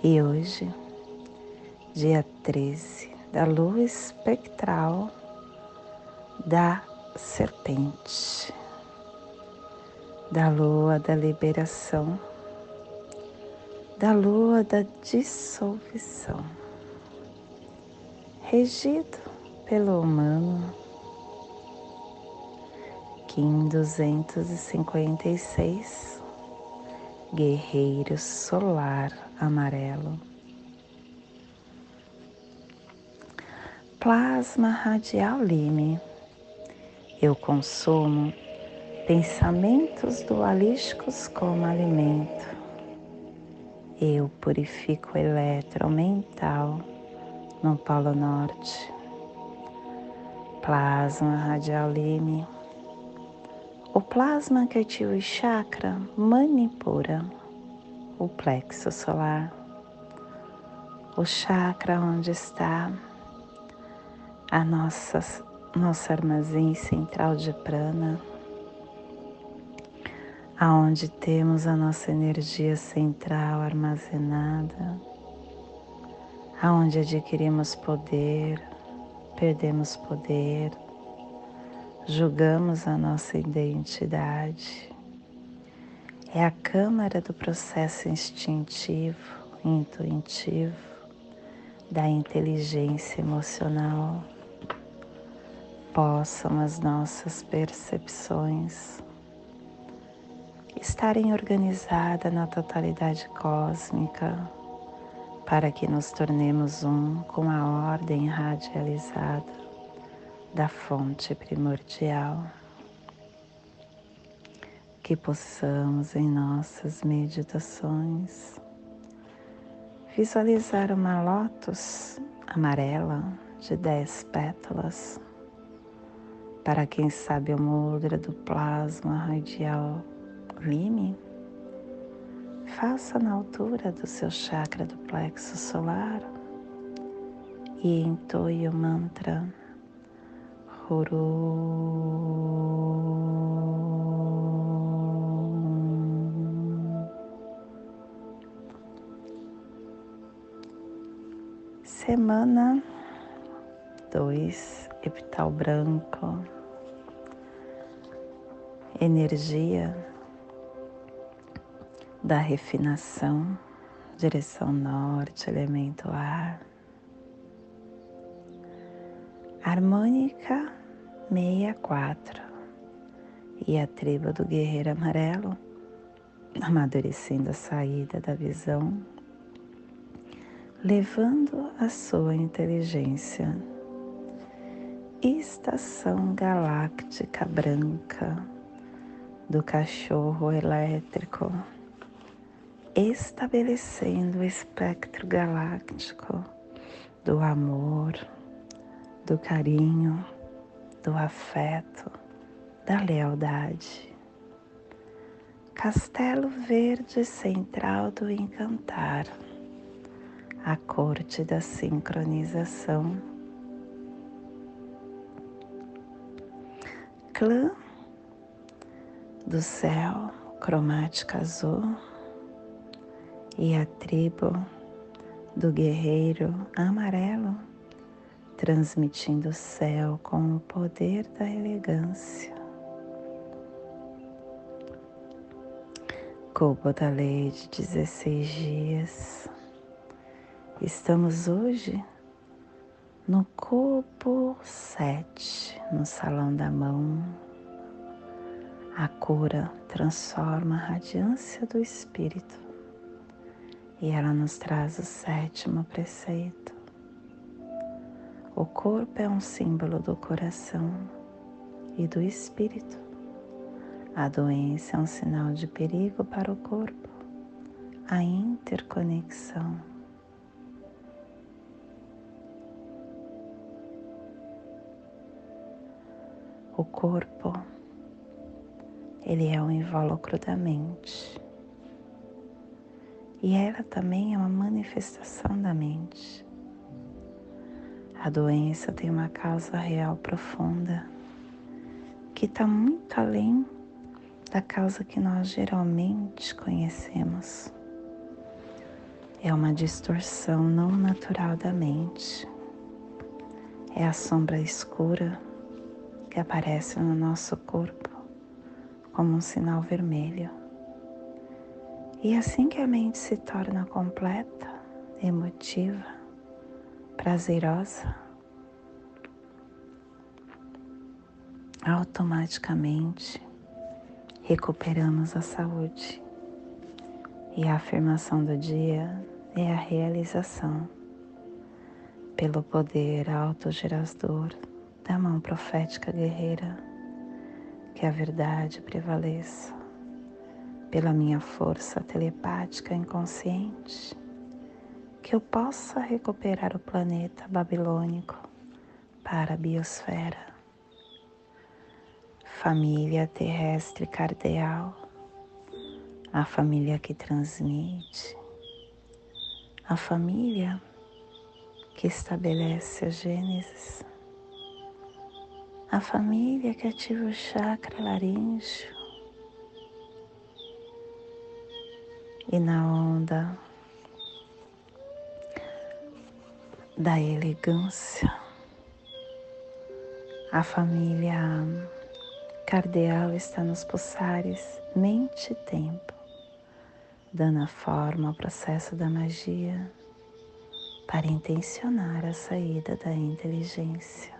E hoje, dia 13 da lua espectral da serpente, da lua da liberação, da lua da dissolução, regido pelo humano. Kim 256 Guerreiro Solar Amarelo. Plasma radial lime. Eu consumo pensamentos dualísticos como alimento. Eu purifico o eletromental no Polo Norte. Plasma radial lime o plasma que ativa o chakra manipura o plexo solar, o chakra onde está a nossa, nosso armazém central de prana, aonde temos a nossa energia central armazenada, aonde adquirimos poder, perdemos poder, julgamos a nossa identidade. É a câmara do processo instintivo, intuitivo, da inteligência emocional. Possam as nossas percepções estarem organizadas na totalidade cósmica para que nos tornemos um com a ordem radializada da fonte primordial. Que possamos em nossas meditações visualizar uma lótus amarela de dez pétalas. Para quem sabe o mudra do plasma radial lime, faça na altura do seu chakra do plexo solar e entoie o mantra Semana dois, epital branco, energia da refinação, direção norte, elemento ar, harmônica 64 e a tribo do guerreiro amarelo, amadurecendo a saída da visão, levando a sua inteligência. Estação galáctica branca do cachorro elétrico, estabelecendo o espectro galáctico do amor, do carinho do afeto, da lealdade. Castelo Verde Central do Encantar, a corte da sincronização. Clã do céu, cromática azul, e a tribo do guerreiro amarelo transmitindo o céu com o poder da elegância. Cubo da lei de 16 dias. Estamos hoje no cubo 7, no salão da mão. A cura transforma a radiância do espírito e ela nos traz o sétimo preceito o corpo é um símbolo do coração e do espírito. A doença é um sinal de perigo para o corpo. a interconexão. O corpo, ele é o invólucro da mente. E ela também é uma manifestação da mente. A doença tem uma causa real profunda que está muito além da causa que nós geralmente conhecemos. É uma distorção não natural da mente. É a sombra escura que aparece no nosso corpo como um sinal vermelho. E assim que a mente se torna completa, emotiva, prazerosa, automaticamente recuperamos a saúde. E a afirmação do dia é a realização pelo poder autogerador da mão profética guerreira, que a verdade prevaleça pela minha força telepática inconsciente, que eu possa recuperar o planeta babilônico para a biosfera. Família terrestre cardeal, a família que transmite, a família que estabelece a Gênesis, a família que ativa o chakra laríngeo e na onda da elegância, a família cardeal está nos pulsares mente e tempo, dando a forma ao processo da magia para intencionar a saída da inteligência.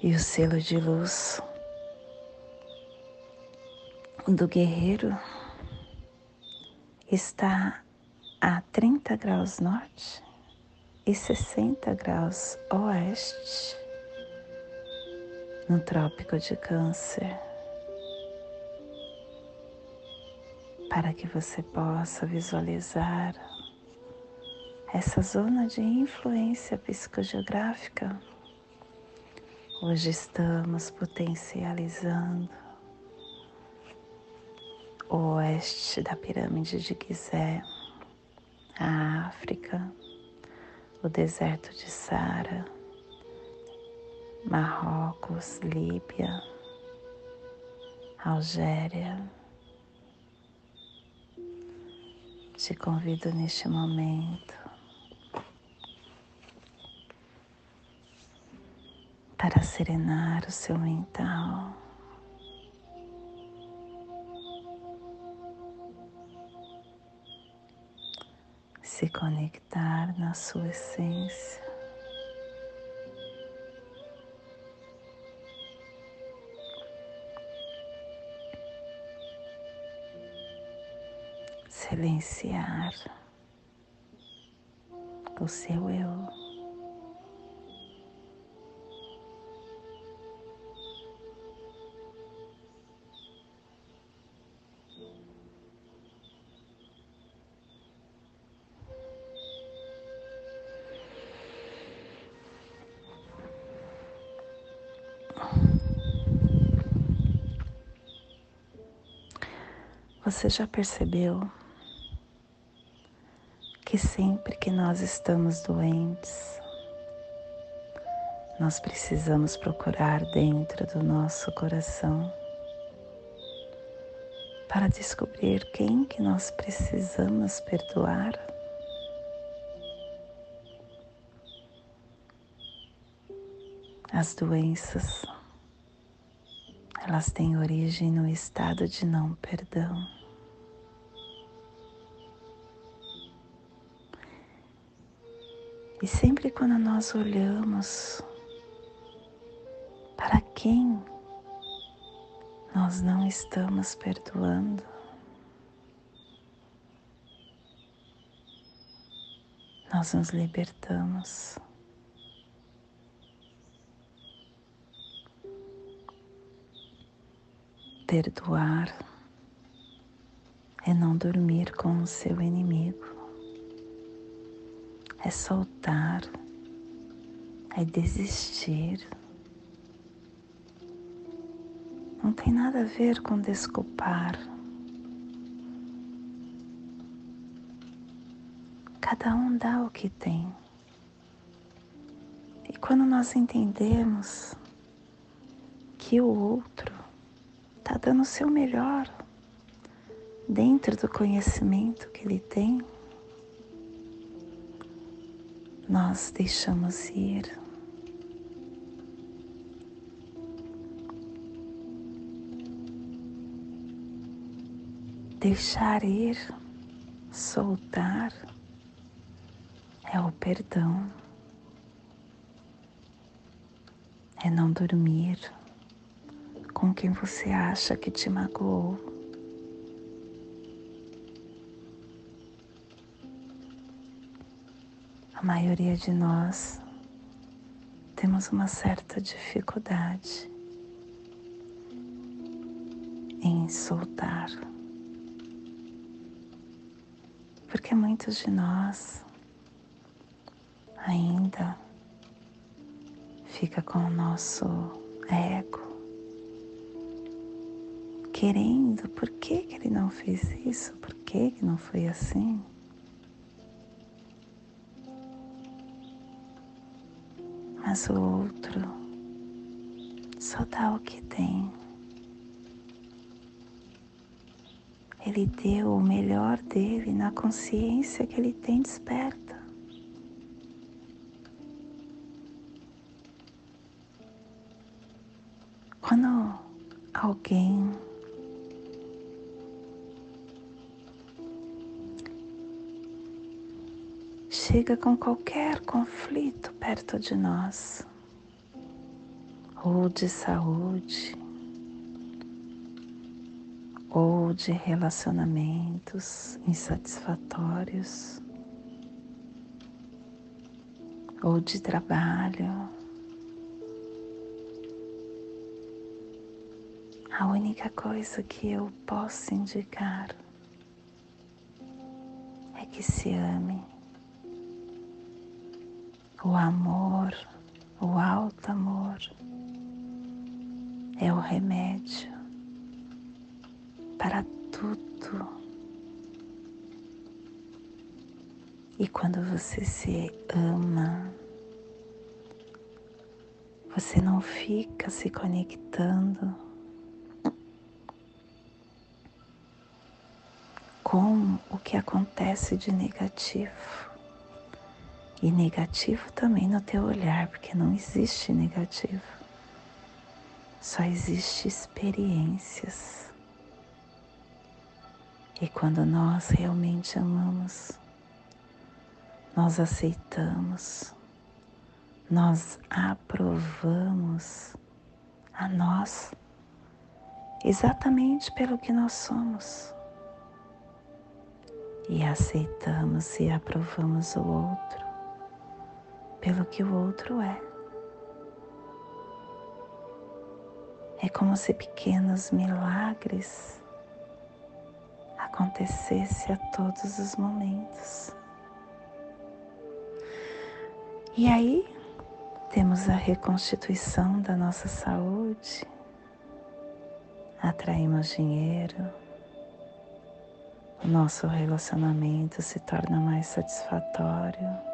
E o selo de luz do guerreiro está a 30 graus norte e 60 graus oeste no Trópico de Câncer, para que você possa visualizar essa zona de influência psicogeográfica. Hoje estamos potencializando o oeste da pirâmide de Gizé, a África, o deserto de Sara Marrocos, Líbia, Algéria. Te convido neste momento para serenar o seu mental. Se conectar na sua essência. silenciar o seu eu. Você já percebeu que sempre que nós estamos doentes, nós precisamos procurar dentro do nosso coração para descobrir quem que nós precisamos perdoar. As doenças, elas têm origem no estado de não perdão. E sempre quando nós olhamos para quem nós não estamos perdoando, nós nos libertamos. Perdoar é não dormir com o seu inimigo, é soltar, é desistir. Não tem nada a ver com desculpar. Cada um dá o que tem. E quando nós entendemos que o outro está dando o seu melhor dentro do conhecimento que ele tem, nós deixamos ir. Deixar ir, soltar, é o perdão, é não dormir com quem você acha que te magoou. A maioria de nós temos uma certa dificuldade em soltar. Porque muitos de nós ainda fica com o nosso ego querendo, por que, que ele não fez isso? Por que, que não foi assim? Mas o outro só dá o que tem. Ele deu o melhor dele na consciência que ele tem desperta. Quando alguém chega com qualquer conflito perto de nós, ou de saúde, ou de relacionamentos insatisfatórios, ou de trabalho. A única coisa que eu posso indicar é que se ame. O amor, o alto amor, é o remédio para tudo. E quando você se ama, você não fica se conectando com o que acontece de negativo. E negativo também no teu olhar, porque não existe negativo. Só existe experiências. E quando nós realmente amamos, nós aceitamos, nós aprovamos a nós exatamente pelo que nós somos. E aceitamos e aprovamos o outro pelo que o outro é. É como se pequenos milagres acontecesse a todos os momentos. E aí temos a reconstituição da nossa saúde, atraímos dinheiro, o nosso relacionamento se torna mais satisfatório,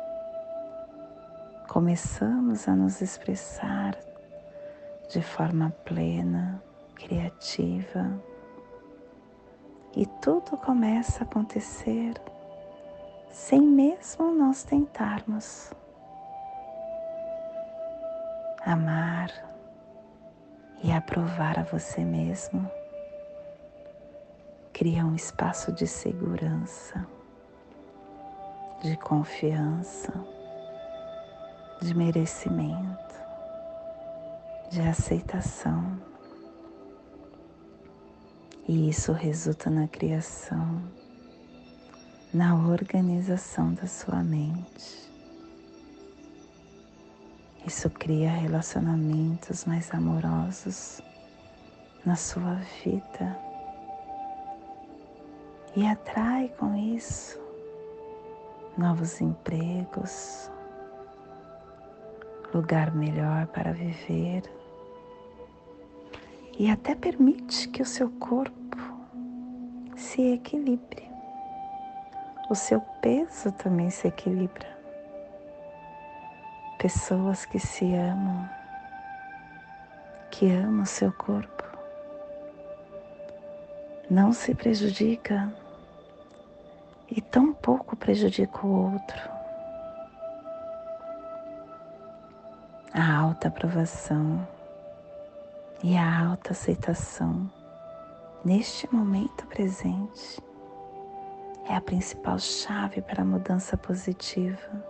começamos a nos expressar de forma plena, criativa, e tudo começa a acontecer sem mesmo nós tentarmos. Amar e aprovar a você mesmo cria um espaço de segurança, de confiança, de merecimento, de aceitação. E isso resulta na criação, na organização da sua mente. Isso cria relacionamentos mais amorosos na sua vida. e atrai com isso novos empregos, lugar melhor para viver e até permite que o seu corpo se equilibre. O seu peso também se equilibra. Pessoas que se amam, que amam o seu corpo, não se prejudica e tão pouco prejudica o outro. A alta aprovação e a alta aceitação neste momento presente é a principal chave para a mudança positiva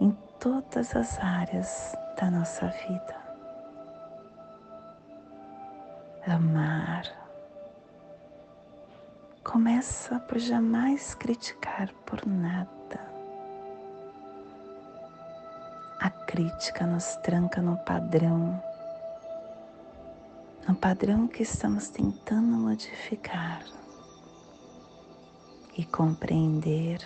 em todas as áreas da nossa vida. Amar começa por jamais criticar por nada. Crítica nos tranca no padrão no padrão que estamos tentando modificar e compreender,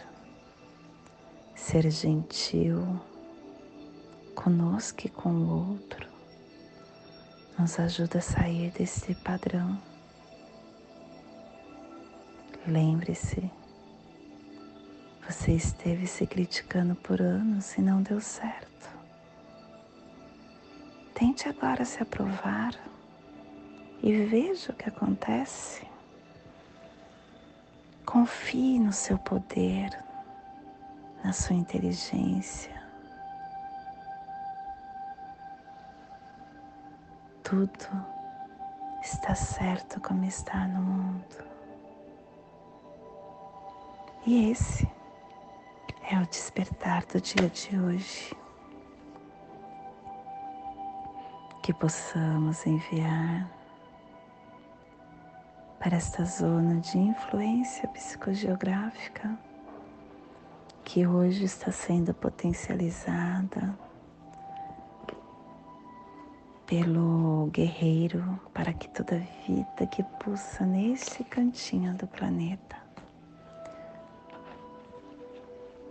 ser gentil conosco e com o outro, nos ajuda a sair desse padrão. Lembre-se, você esteve se criticando por anos e não deu certo. Tente agora se aprovar e veja o que acontece. Confie no seu poder, na sua inteligência. Tudo está certo como está no mundo. E esse é o despertar do dia de hoje. Que possamos enviar para esta zona de influência psicogeográfica que hoje está sendo potencializada pelo guerreiro para que toda vida que pulsa neste cantinho do planeta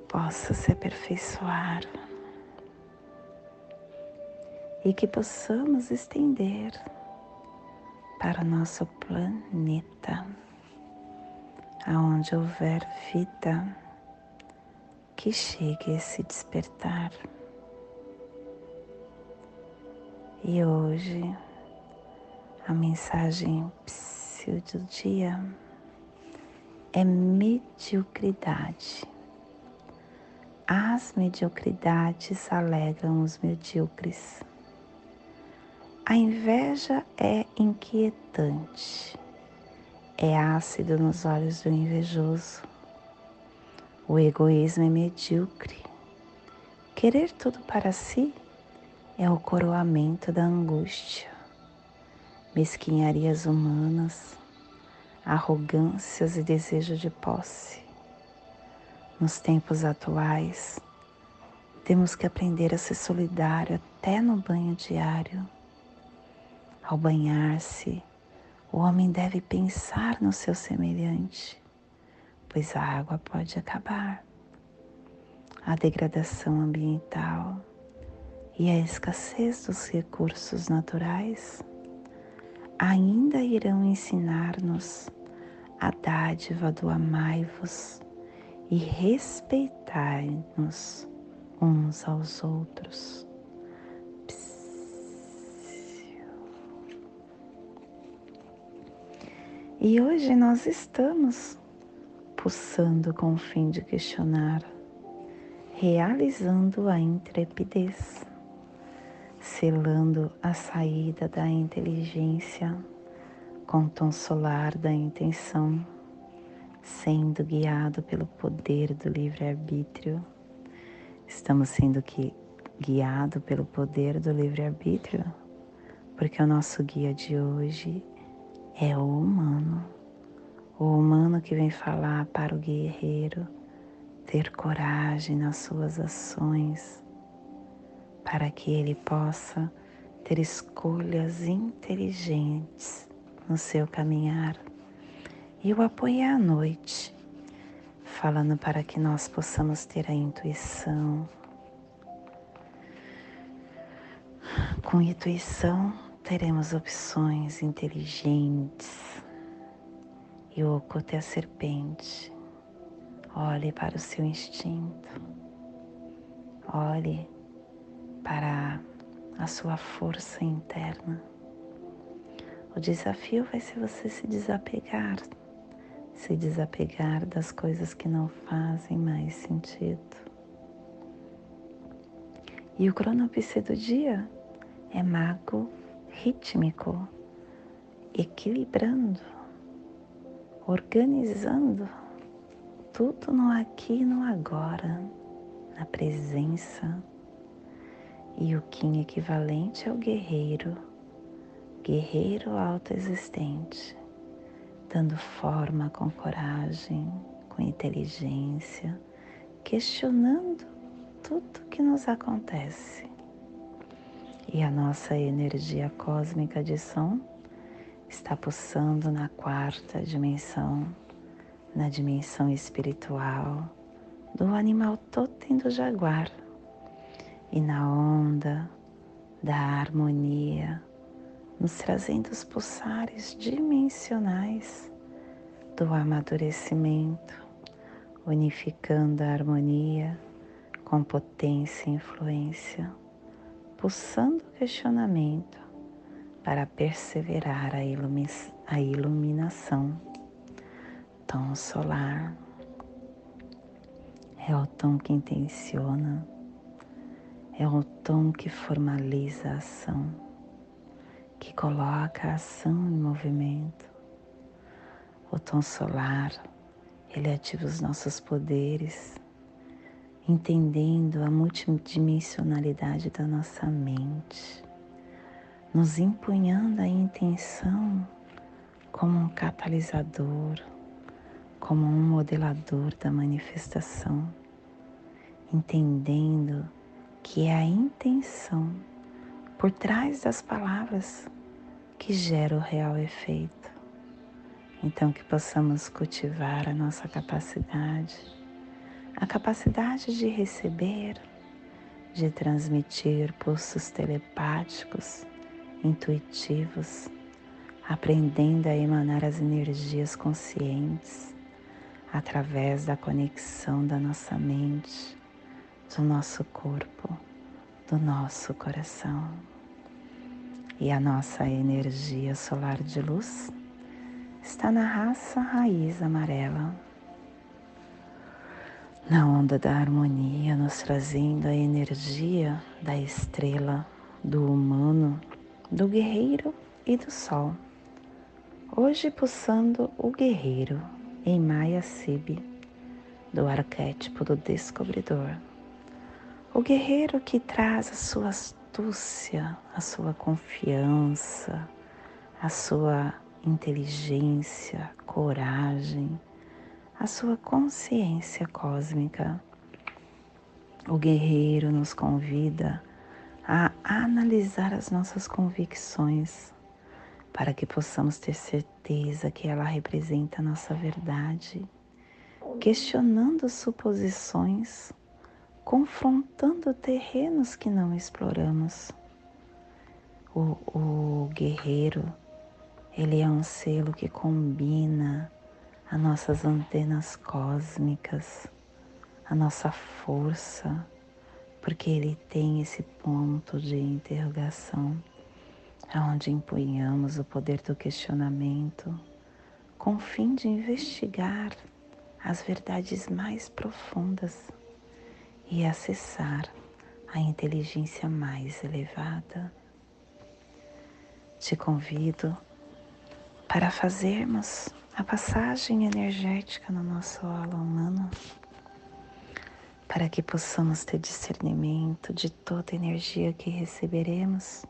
possa se aperfeiçoar e que possamos estender para o nosso planeta, aonde houver vida, que chegue a se despertar. E hoje a mensagem do dia é mediocridade. As mediocridades alegram os medíocres. A inveja é inquietante, é ácido nos olhos do invejoso. O egoísmo é medíocre. Querer tudo para si é o coroamento da angústia. Mesquinharias humanas, arrogâncias e desejo de posse. Nos tempos atuais, temos que aprender a ser solidário até no banho diário ao banhar-se, o homem deve pensar no seu semelhante, pois a água pode acabar. A degradação ambiental e a escassez dos recursos naturais ainda irão ensinar-nos a dádiva do amai-vos e respeitai-nos uns aos outros. E hoje nós estamos pulsando com o fim de questionar, realizando a intrepidez, selando a saída da inteligência com o tom solar da intenção, sendo guiado pelo poder do livre-arbítrio. Estamos sendo que guiado pelo poder do livre-arbítrio, porque o nosso guia de hoje é o humano, o humano que vem falar para o guerreiro ter coragem nas suas ações, para que ele possa ter escolhas inteligentes no seu caminhar E o apoio é à noite, falando para que nós possamos ter a intuição. Com intuição, teremos opções inteligentes. E o oculto é a serpente. Olhe para o seu instinto. Olhe para a sua força interna. O desafio vai ser você se desapegar, se desapegar das coisas que não fazem mais sentido. E o cronopse do dia é mago rítmico, equilibrando, organizando tudo no aqui e no agora, na presença. E o Kim equivalente é o guerreiro, guerreiro autoexistente, dando forma com coragem, com inteligência, questionando tudo que nos acontece e a nossa energia cósmica de som está pulsando na quarta dimensão, na dimensão espiritual do animal totem do jaguar e na onda da harmonia, nos trazendo os pulsares dimensionais do amadurecimento, unificando a harmonia com potência e influência expulsando o questionamento para perseverar a, ilumi a iluminação. Tom solar é o tom que intenciona, é o tom que formaliza a ação, que coloca a ação em movimento. O tom solar, ele ativa os nossos poderes, entendendo a multidimensionalidade da nossa mente, nos empunhando a intenção como um catalisador, como um modelador da manifestação, entendendo que é a intenção por trás das palavras que gera o real efeito. Então, que possamos cultivar a nossa capacidade a capacidade de receber, de transmitir pulsos telepáticos, intuitivos, aprendendo a emanar as energias conscientes através da conexão da nossa mente, do nosso corpo, do nosso coração. E a nossa energia solar de luz está na raça raiz amarela na onda da harmonia, nos trazendo a energia da estrela, do humano, do guerreiro e do sol. Hoje pulsando o guerreiro em Maya Sibi, do arquétipo do descobridor. O guerreiro que traz a sua astúcia, a sua confiança, a sua inteligência, coragem, a sua consciência cósmica. O guerreiro nos convida a analisar as nossas convicções para que possamos ter certeza que ela representa a nossa verdade, questionando suposições, confrontando terrenos que não exploramos. O, o guerreiro, ele é um selo que combina as nossas antenas cósmicas, a nossa força, porque ele tem esse ponto de interrogação, onde empunhamos o poder do questionamento, com o fim de investigar as verdades mais profundas e acessar a inteligência mais elevada. Te convido para fazermos a passagem energética no nosso aula humano, para que possamos ter discernimento de toda a energia que receberemos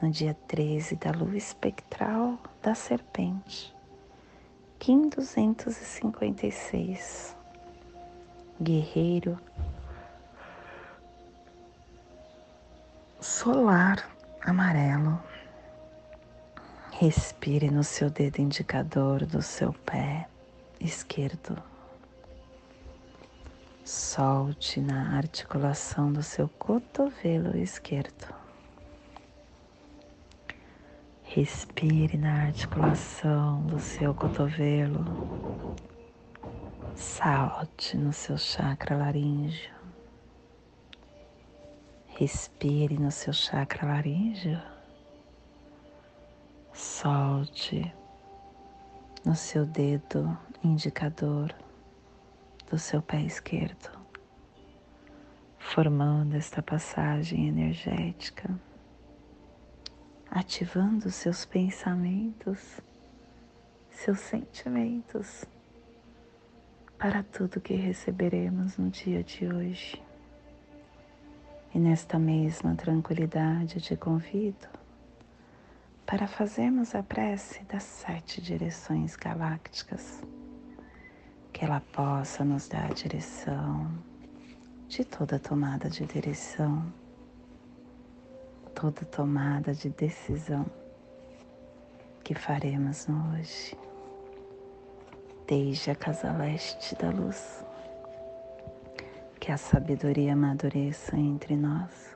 no dia 13 da lua espectral da serpente, Kim 256, guerreiro solar amarelo Respire no seu dedo indicador do seu pé esquerdo. Solte na articulação do seu cotovelo esquerdo. Respire na articulação do seu cotovelo. Salte no seu chakra laríngeo. Respire no seu chakra laríngeo. Solte no seu dedo indicador do seu pé esquerdo, formando esta passagem energética, ativando seus pensamentos, seus sentimentos para tudo que receberemos no dia de hoje. E nesta mesma tranquilidade te convido para fazermos a prece das sete direções galácticas, que ela possa nos dar a direção de toda tomada de direção, toda tomada de decisão que faremos hoje, desde a casa leste da luz. Que a sabedoria amadureça entre nós,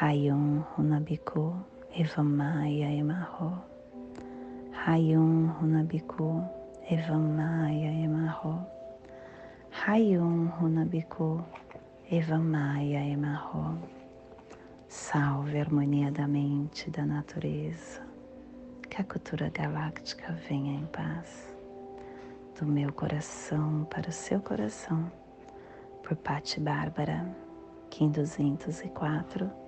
Rayon Runabiku Evamaya Emarro. Rayon Runabiku Evamaya Emarro. Rayon Runabiku Evamaya Emarro. Salve a harmonia da mente e da natureza. Que a cultura galáctica venha em paz do meu coração para o seu coração, por Patti Bárbara, Kim 204,